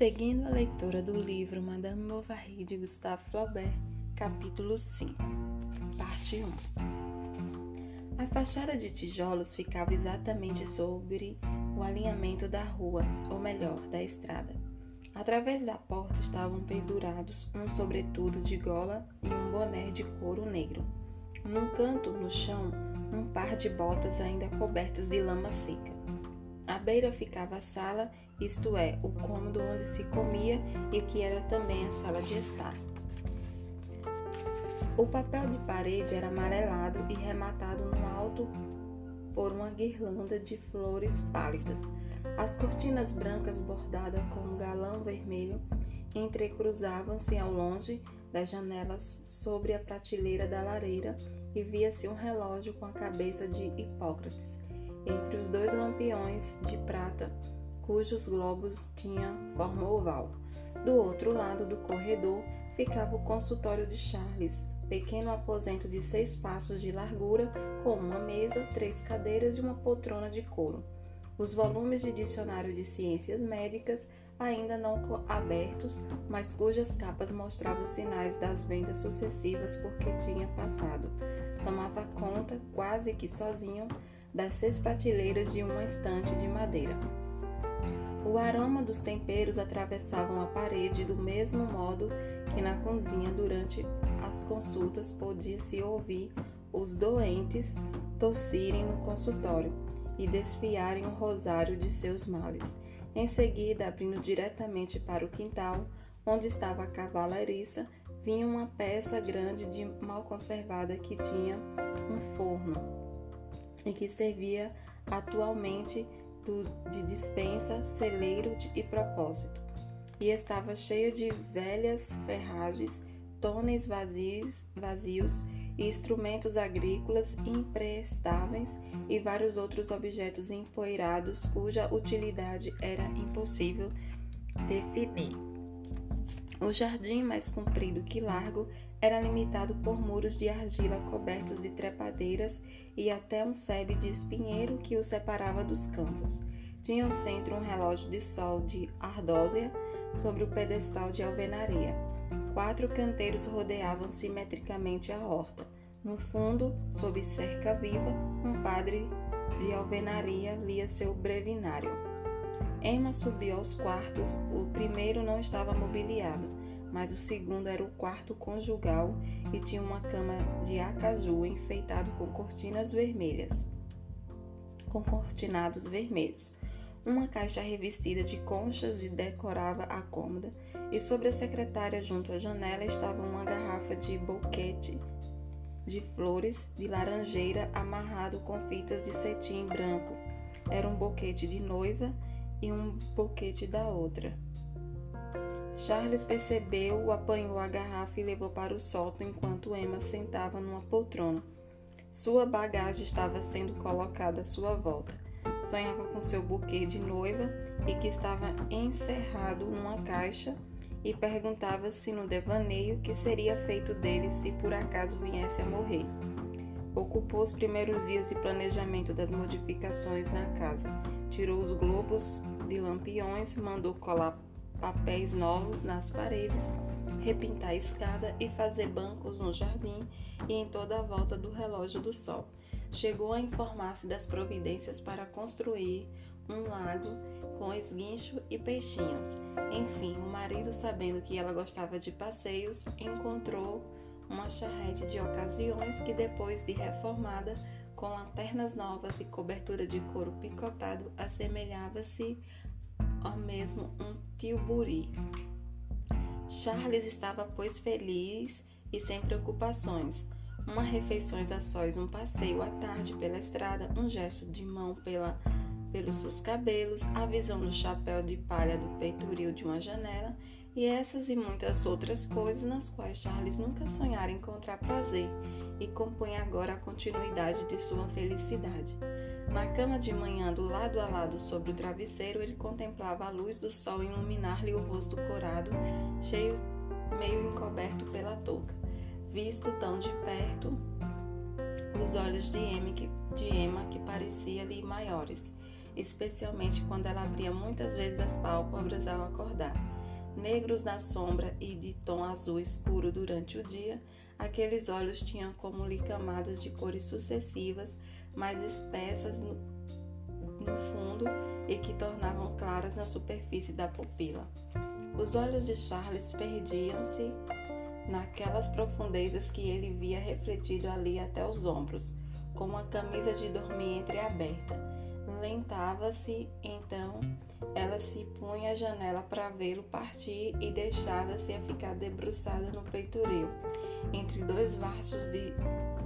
Seguindo a leitura do livro Madame Bovary de Gustave Flaubert, capítulo 5, parte 1. A fachada de tijolos ficava exatamente sobre o alinhamento da rua, ou melhor, da estrada. Através da porta estavam pendurados um sobretudo de gola e um boné de couro negro. Num canto, no chão, um par de botas ainda cobertas de lama seca. À beira ficava a sala, isto é, o cômodo onde se comia e que era também a sala de estar. O papel de parede era amarelado e rematado no alto por uma guirlanda de flores pálidas. As cortinas brancas bordadas com um galão vermelho entrecruzavam-se ao longe das janelas sobre a prateleira da lareira e via-se um relógio com a cabeça de Hipócrates entre os dois lampiões de prata, cujos globos tinham forma oval. Do outro lado do corredor ficava o consultório de Charles, pequeno aposento de seis passos de largura, com uma mesa, três cadeiras e uma poltrona de couro. Os volumes de dicionário de ciências médicas, ainda não abertos, mas cujas capas mostravam sinais das vendas sucessivas porque tinha passado, tomava conta, quase que sozinho, das seis prateleiras de uma estante de madeira. O aroma dos temperos atravessavam a parede do mesmo modo que na cozinha durante as consultas podia-se ouvir os doentes tossirem no consultório e desfiarem o rosário de seus males. Em seguida, abrindo diretamente para o quintal, onde estava a cavalariça, vinha uma peça grande de mal conservada que tinha um forno e que servia atualmente do, de dispensa, celeiro e propósito, e estava cheia de velhas ferragens, tonéis vazios, vazios e instrumentos agrícolas imprestáveis e vários outros objetos empoeirados cuja utilidade era impossível definir. O jardim, mais comprido que largo, era limitado por muros de argila cobertos de trepadeiras e até um sebe de espinheiro que o separava dos campos. Tinha no centro um relógio de sol de ardósia sobre o pedestal de alvenaria. Quatro canteiros rodeavam simetricamente a horta. No fundo, sob cerca viva, um padre de alvenaria lia seu brevinário. Emma subiu aos quartos. O primeiro não estava mobiliado mas o segundo era o quarto conjugal e tinha uma cama de acaju enfeitado com cortinas vermelhas, com cortinados vermelhos. Uma caixa revestida de conchas e decorava a cômoda, e sobre a secretária junto à janela estava uma garrafa de boquete de flores de laranjeira amarrado com fitas de cetim branco. Era um boquete de noiva e um boquete da outra. Charles percebeu, apanhou a garrafa e levou para o sótão enquanto Emma sentava numa poltrona. Sua bagagem estava sendo colocada à sua volta. Sonhava com seu buquê de noiva e que estava encerrado numa caixa e perguntava-se no devaneio que seria feito dele se por acaso viesse a morrer. Ocupou os primeiros dias de planejamento das modificações na casa. Tirou os globos de lampiões, mandou colar papéis novos nas paredes, repintar a escada e fazer bancos no jardim e em toda a volta do relógio do sol. Chegou a informar-se das providências para construir um lago com esguincho e peixinhos. Enfim, o marido, sabendo que ela gostava de passeios, encontrou uma charrete de ocasiões que, depois de reformada, com lanternas novas e cobertura de couro picotado, assemelhava-se ou mesmo um tilburi. Charles estava, pois, feliz e sem preocupações. Uma refeição a sós, um passeio à tarde pela estrada, um gesto de mão pela, pelos seus cabelos, a visão do chapéu de palha do peitoril de uma janela e essas e muitas outras coisas nas quais Charles nunca sonhara encontrar prazer e compunha agora a continuidade de sua felicidade. Na cama de manhã, do lado a lado sobre o travesseiro, ele contemplava a luz do sol iluminar-lhe o rosto corado, cheio, meio encoberto pela touca. Visto tão de perto, os olhos de Emma que, de Emma que parecia-lhe maiores. especialmente quando ela abria muitas vezes as pálpebras ao acordar. Negros na sombra e de tom azul escuro durante o dia, aqueles olhos tinham como lhe camadas de cores sucessivas, mais espessas no, no fundo e que tornavam claras na superfície da pupila. Os olhos de Charles perdiam-se naquelas profundezas que ele via refletido ali até os ombros, com uma camisa de dormir entreaberta. Lentava-se, então ela se punha à janela para vê-lo partir e deixava-se a ficar debruçada no peitoril, entre dois vasos de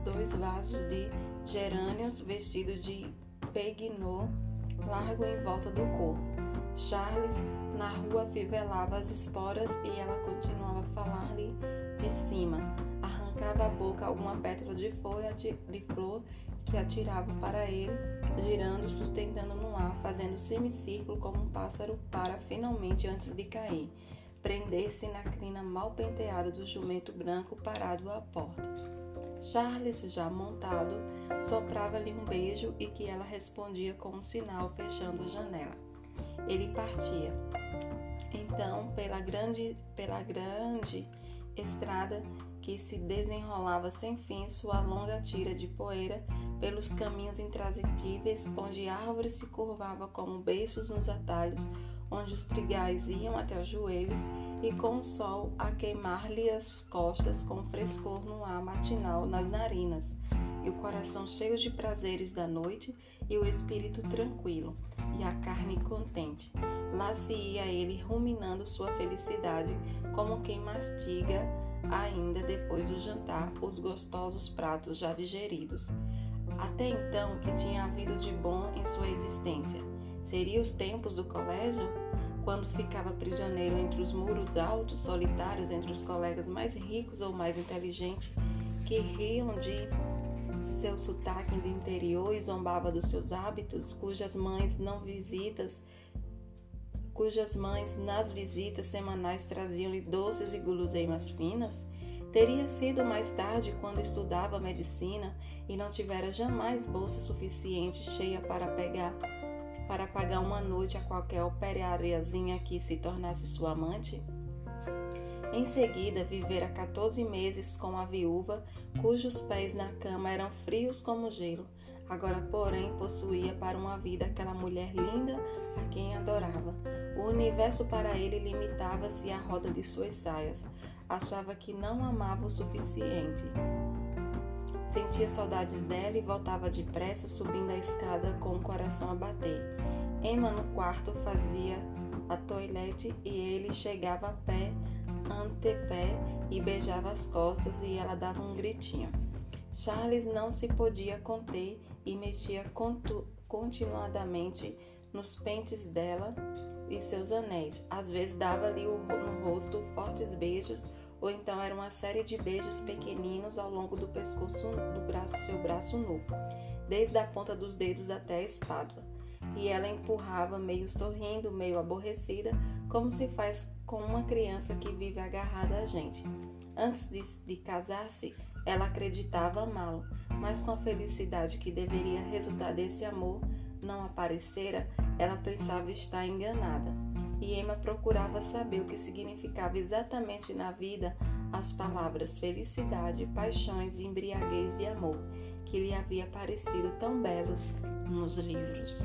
dois vasos de gerânios vestidos de peguinô largo em volta do corpo. Charles na rua fivelava as esporas e ela continuava a falar-lhe de cima. Arrancava a boca alguma pétala de folha de flor que atirava para ele, girando, sustentando no ar, fazendo semicírculo como um pássaro para, finalmente, antes de cair, prender-se na crina mal penteada do jumento branco parado à porta. Charles, já montado, soprava-lhe um beijo e que ela respondia com um sinal, fechando a janela. Ele partia. Então, pela grande, pela grande estrada que se desenrolava sem fim, sua longa tira de poeira pelos caminhos intransitíveis, onde árvores se curvavam como beiços nos atalhos, onde os trigais iam até os joelhos, e com o sol a queimar-lhe as costas com frescor no ar matinal nas narinas, e o coração cheio de prazeres da noite, e o espírito tranquilo, e a carne contente. Lá se ia ele ruminando sua felicidade, como quem mastiga, ainda depois do jantar, os gostosos pratos já digeridos. Até então, que tinha havido de bom em sua existência? Seria os tempos do colégio? Quando ficava prisioneiro entre os muros altos, solitários, entre os colegas mais ricos ou mais inteligentes, que riam de seu sotaque do interior e zombava dos seus hábitos, cujas mães não visitas, cujas mães nas visitas semanais traziam-lhe doces e guloseimas finas, teria sido mais tarde quando estudava medicina e não tivera jamais bolsa suficiente cheia para pegar para pagar uma noite a qualquer operariazinha que se tornasse sua amante? Em seguida, vivera 14 meses com a viúva, cujos pés na cama eram frios como gelo. Agora, porém, possuía para uma vida aquela mulher linda a quem adorava. O universo para ele limitava-se à roda de suas saias. Achava que não amava o suficiente. Sentia saudades dela e voltava depressa, subindo a escada com o coração a bater. Emma no quarto fazia a toilette e ele chegava a pé antepé e beijava as costas e ela dava um gritinho. Charles não se podia conter e mexia continuadamente nos pentes dela e seus anéis. Às vezes dava-lhe no rosto fortes beijos, ou então era uma série de beijos pequeninos ao longo do pescoço do braço, seu braço nu, desde a ponta dos dedos até a espádua. E ela empurrava, meio sorrindo, meio aborrecida, como se faz com uma criança que vive agarrada a gente. Antes de, de casar-se, ela acreditava amá-lo, mas com a felicidade que deveria resultar desse amor não aparecera, ela pensava estar enganada. E Emma procurava saber o que significava exatamente na vida as palavras felicidade, paixões e embriaguez de amor, que lhe havia parecido tão belos nos livros.